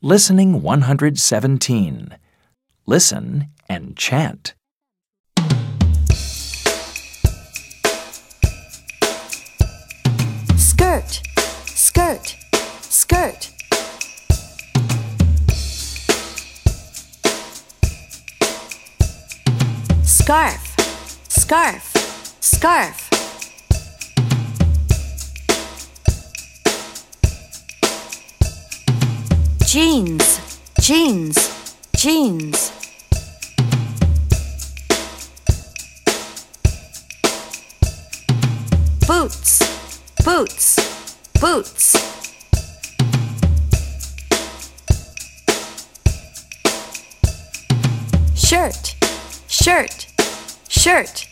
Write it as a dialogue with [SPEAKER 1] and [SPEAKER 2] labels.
[SPEAKER 1] Listening 117. Listen and chant.
[SPEAKER 2] skirt, skirt, skirt. Scarf, scarf, scarf. Jeans, jeans, jeans. Boots, boots, boots. Shirt, shirt, shirt.